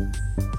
Bye.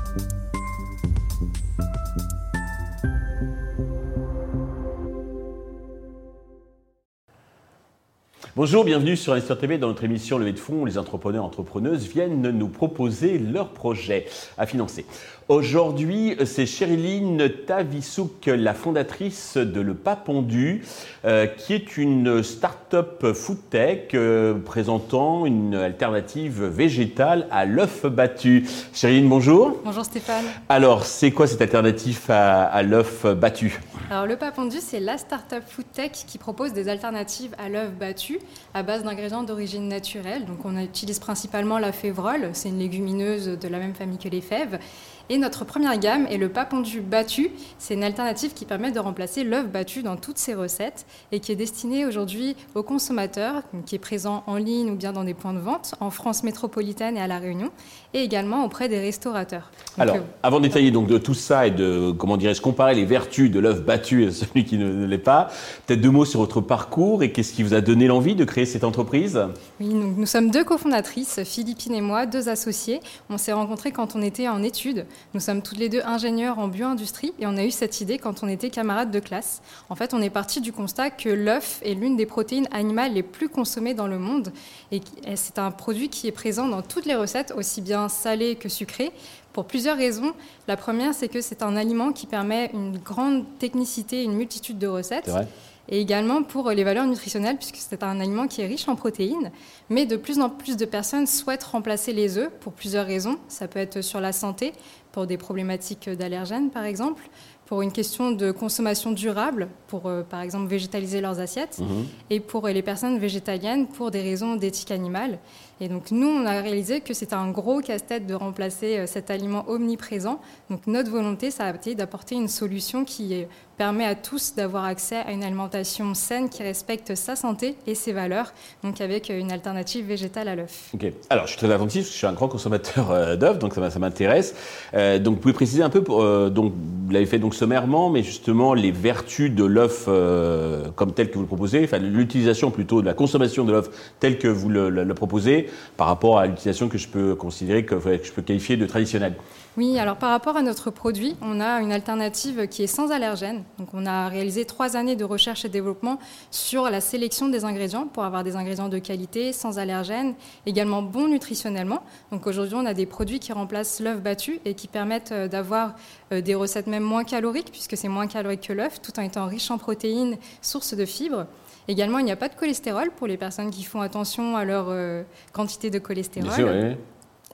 Bonjour, bienvenue sur Investor TV. Dans notre émission Levée de fonds, les entrepreneurs entrepreneuses viennent nous proposer leurs projets à financer. Aujourd'hui, c'est Chériline Tavissouk, la fondatrice de Le Pas Pondu, euh, qui est une start-up food tech euh, présentant une alternative végétale à l'œuf battu. Chériline, bonjour. Bonjour Stéphane. Alors, c'est quoi cette alternative à, à l'œuf battu? Alors, Le Pas Pondu, c'est la start-up food tech qui propose des alternatives à l'œuf battu à base d'ingrédients d'origine naturelle. Donc, on utilise principalement la févrole, c'est une légumineuse de la même famille que les fèves. Et notre première gamme est le pondu battu. C'est une alternative qui permet de remplacer l'œuf battu dans toutes ses recettes et qui est destinée aujourd'hui aux consommateurs, qui est présent en ligne ou bien dans des points de vente en France métropolitaine et à La Réunion, et également auprès des restaurateurs. Alors, euh, avant de détailler donc de tout ça et de comment dirais-je comparer les vertus de l'œuf battu et celui qui ne, l'est pas, peut-être deux mots sur votre parcours et qu'est-ce qui vous a donné l'envie de créer cette entreprise? Oui, nous sommes deux cofondatrices, Philippine et moi, deux associés. On s'est rencontrés quand on était en études. Nous sommes toutes les deux ingénieurs en bio-industrie et on a eu cette idée quand on était camarades de classe. En fait, on est parti du constat que l'œuf est l'une des protéines animales les plus consommées dans le monde et c'est un produit qui est présent dans toutes les recettes, aussi bien salées que sucrées, pour plusieurs raisons. La première, c'est que c'est un aliment qui permet une grande technicité, une multitude de recettes et également pour les valeurs nutritionnelles, puisque c'est un aliment qui est riche en protéines. Mais de plus en plus de personnes souhaitent remplacer les œufs pour plusieurs raisons. Ça peut être sur la santé, pour des problématiques d'allergènes par exemple, pour une question de consommation durable, pour euh, par exemple végétaliser leurs assiettes, mhm. et pour les personnes végétaliennes pour des raisons d'éthique animale. Et donc nous, on a réalisé que c'était un gros casse-tête de remplacer euh, cet aliment omniprésent. Donc notre volonté, ça a été d'apporter une solution qui permet à tous d'avoir accès à une alimentation saine qui respecte sa santé et ses valeurs, donc avec euh, une alternative végétale à l'œuf. Ok. Alors je suis très attentif, je suis un grand consommateur d'œufs, donc ça m'intéresse. donc vous pouvez préciser un peu, pour, donc vous l'avez fait donc sommairement, mais justement les vertus de l'œuf euh, comme tel que vous le proposez, enfin l'utilisation plutôt de la consommation de l'œuf tel que vous le, proposez, par rapport à l'utilisation que je peux considérer que, que je peux qualifier de traditionnelle. Oui, alors par rapport à notre produit, on a une alternative qui est sans allergènes. Donc on a réalisé trois années de recherche et développement sur la sélection des ingrédients pour avoir des ingrédients de qualité, sans allergènes, également bons nutritionnellement. Donc aujourd'hui, on a des produits qui remplacent l'œuf battu et qui permettent euh, d'avoir euh, des recettes même moins caloriques, puisque c'est moins calorique que l'œuf, tout en étant riche en protéines, source de fibres. Également, il n'y a pas de cholestérol pour les personnes qui font attention à leur euh, quantité de cholestérol. Bien.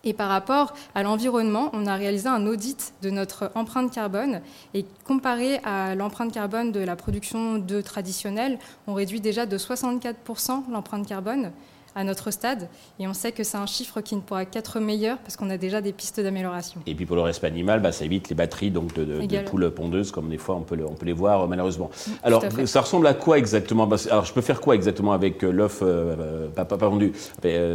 Et par rapport à l'environnement, on a réalisé un audit de notre empreinte carbone. Et comparé à l'empreinte carbone de la production de traditionnelle, on réduit déjà de 64% l'empreinte carbone à notre stade. Et on sait que c'est un chiffre qui ne pourra qu'être meilleur parce qu'on a déjà des pistes d'amélioration. Et puis pour le respect animal, bah, ça évite les batteries donc de, de, poules pondeuses, comme des fois on peut, on peut les voir euh, malheureusement. Alors ça ressemble à quoi exactement? Bah, Alors je peux faire quoi exactement avec euh, l'œuf euh, pas, pas, pondu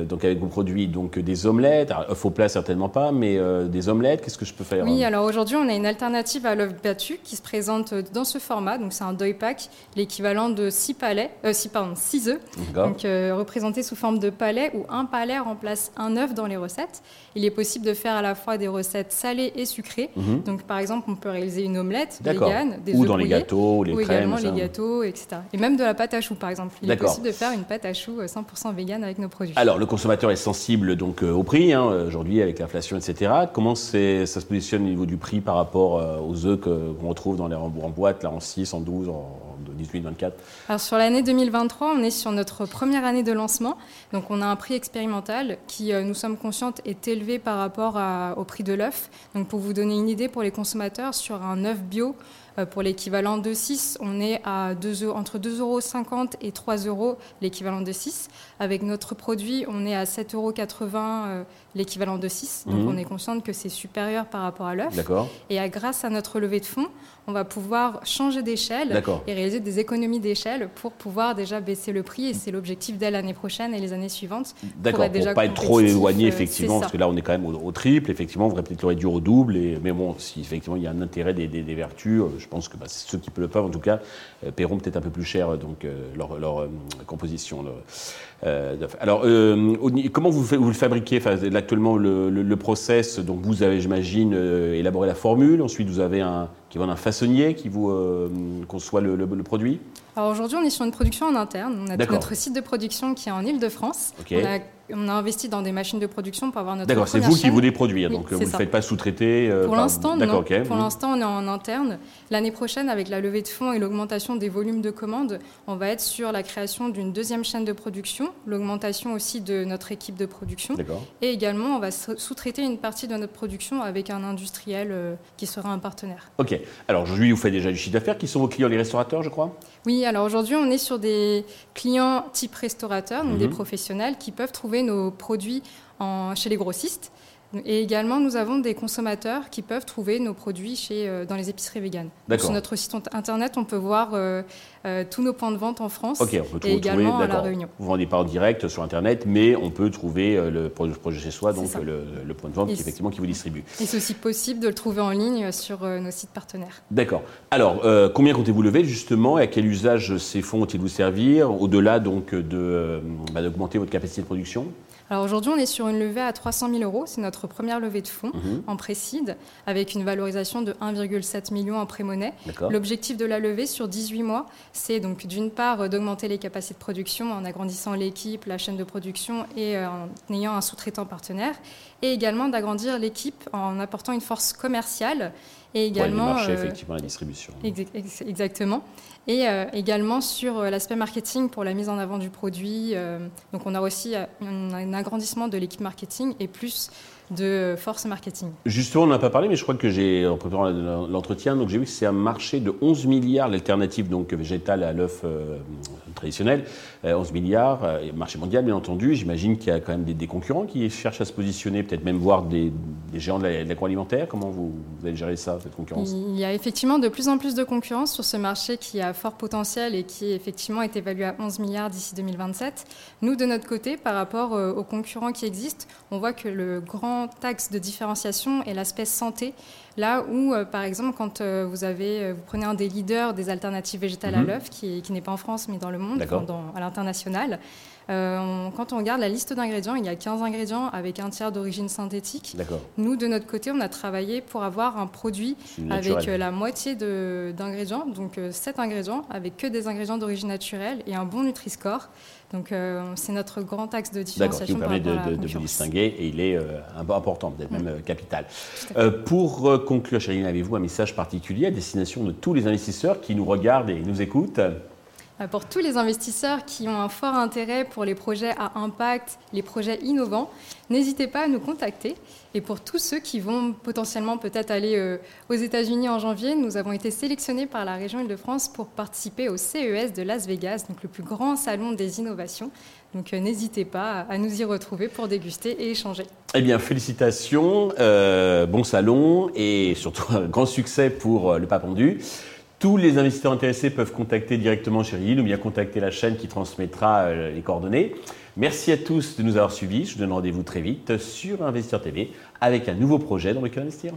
Donc avec vos produits, donc des omelettes, œuf au plat certainement pas, mais des omelettes, qu'est-ce que je peux faire? Oui, alors aujourd'hui on a une alternative à l'œuf battu qui se présente dans ce format. Donc c'est un deuil pack, l'équivalent de 6 palais, 6 pardon, 6 œufs, donc représenté sous forme de palais où un palais remplace un œuf dans les recettes. Il est possible de faire à la fois des recettes salées et sucrées. Mhm. Donc, par exemple, on peut réaliser une omelette végane, des ou dans les gâteaux, les ou crèmes, également les gâteaux, etc. Et même de la pâte à choux, par exemple. Il est possible de faire une pâte à choux 100% euh, végane avec nos produits. Alors, le consommateur est sensible donc euh, au prix hein, aujourd'hui avec l'inflation, etc. Comment ça se positionne au niveau du prix par rapport euh, aux œufs qu'on retrouve dans les en boîte, là en 6, en 12, en 18, 24 Alors, sur l'année 2023, on est sur notre première année de lancement. Donc on a un prix expérimental qui, euh, nous sommes conscientes, est élevé par rapport au prix de l'œuf. Donc pour vous donner une idée pour les consommateurs, sur un œuf bio, pour l'équivalent de 6, on est à 2, entre 2,50 euros et 3 euros l'équivalent de 6. Avec notre produit, on est à 7,80 euros euh, l'équivalent de 6. Donc mhm. on est consciente que c'est supérieur par rapport à l'œuf. Et grâce à notre levée de fonds, on va pouvoir changer d'échelle et réaliser des économies d'échelle pour pouvoir déjà baisser le prix et c'est l'objectif dès l'année prochaine et les années suivantes. D'accord, pour ne pas être trop éloigné effectivement, parce que là on est quand même au, triple, effectivement on devrait peut-être le réduire au double, et, mais bon, si effectivement il y a un intérêt des, vertus, je pense que bah, ceux qui le peuvent en tout cas paieront peut-être un peu plus cher donc, leur, leur composition. alors, comment vous, vous le fabriquez? Enfin, Actuellement, le, le, process, donc vous avez, j'imagine, élaboré la formule, ensuite vous avez un, qui un façonnier qui vous euh, conçoit le, produit? Alors aujourd'hui, on est sur une production en interne. On a notre site de production qui est en Ile-de-France. On, a, investi dans des machines de production pour avoir notre D'accord, c'est vous qui vous les produisez, donc vous ne faites pas sous-traiter euh, Pour l'instant, non. Pour l'instant, on est en interne. L'année prochaine, avec la levée de fonds et l'augmentation des volumes de commandes, on va être sur la création d'une deuxième chaîne de production, l'augmentation aussi de notre équipe de production. Et également, on va sous-traiter une partie de notre production avec un industriel euh, qui sera un partenaire. Ok. Alors aujourd'hui, vous faites déjà du chiffre d'affaires. Qui sont vos clients Les restaurateurs, je crois? Oui, alors aujourd'hui, on est sur des clients type restaurateurs, donc des mhm. professionnels qui peuvent trouver nos produits chez les grossistes. Et également, nous avons des consommateurs qui peuvent trouver nos produits chez, euh, dans les épiceries véganes. Sur notre site internet, on peut voir euh, euh, tous nos points de vente en France on peut et également à La Réunion. Vous ne vendez pas en direct sur internet, mais on peut trouver le projet chez soi, donc le, point de vente qui, effectivement qui vous distribue. Et c'est aussi possible de le trouver en ligne sur nos sites partenaires. D'accord. Alors, combien comptez-vous lever justement et à quel usage ces fonds vont-ils vous servir au-delà donc de bah, d'augmenter votre capacité de production? Alors aujourd'hui, on est sur une levée à 300 000 euros. C'est notre première levée de fonds mhm. en précide, avec une valorisation de 1,7 million en pré-monnaie. L'objectif de la levée sur 18 mois, c'est donc d'une part d'augmenter les capacités de production en agrandissant l'équipe, la chaîne de production et euh, en ayant un sous-traitant partenaire, et également d'agrandir l'équipe en apportant une force commerciale et également euh, effectivement, la distribution. exactement. Et euh, également sur euh, l'aspect marketing pour la mise en avant du produit. donc on a aussi un agrandissement de l'équipe marketing et plus de force marketing. Justement, on n'a pas parlé, mais je crois que j'ai, en préparant l'entretien, donc j'ai vu que c'est un marché de 11 milliards, l'alternative donc végétale à l'œuf euh, traditionnel, 11 euh, milliards, euh, marché mondial bien entendu. J'imagine qu'il y a quand même des, concurrents qui cherchent à se positionner, peut-être même voir des, géants de l'agroalimentaire. Comment vous, vous, allez gérer ça, cette concurrence? Il y a effectivement de plus en plus de concurrence sur ce marché qui a fort potentiel et qui effectivement est évalué à 11 milliards d'ici 2027. Nous, de notre côté, par rapport aux concurrents qui existent, on voit que le grand taxe de différenciation et l'aspect santé. Là où, euh, par exemple, quand euh, vous, avez, euh, vous prenez un des leaders des alternatives végétales à mhm. l'œuf, qui, qui n'est pas en France mais dans le monde, à l'international, quand on regarde la liste d'ingrédients, il y a 15 ingrédients avec un tiers d'origine synthétique. Nous, de notre côté, on a travaillé pour avoir un produit avec la moitié d'ingrédients, donc 7 ingrédients, avec que des ingrédients d'origine naturelle et un bon Nutri-Score. Donc euh, c'est notre grand axe de différenciation. D'accord, qui vous permet de, vous distinguer et il est euh, important, peut-être même euh, capital. pour conclure, Chéline, avez-vous un message particulier à destination de tous les investisseurs qui nous regardent et nous écoutent? Pour tous les investisseurs qui ont un fort intérêt pour les projets à impact, les projets innovants, n'hésitez pas à nous contacter. Et pour tous ceux qui vont potentiellement peut-être aller euh, aux États-Unis en janvier, nous avons été sélectionnés par la région Île-de-France pour participer au CES de Las Vegas, donc le plus grand salon des innovations. Donc euh, n'hésitez pas à nous y retrouver pour déguster et échanger. Eh bien, félicitations, euh, bon salon et surtout un grand succès pour le Papendu. Tous les investisseurs intéressés peuvent contacter directement Cheryl ou bien contacter la chaîne qui transmettra euh, les coordonnées. Merci à tous de nous avoir suivis. Je vous donne rendez-vous très vite sur Investir TV avec un nouveau projet dans lequel investir.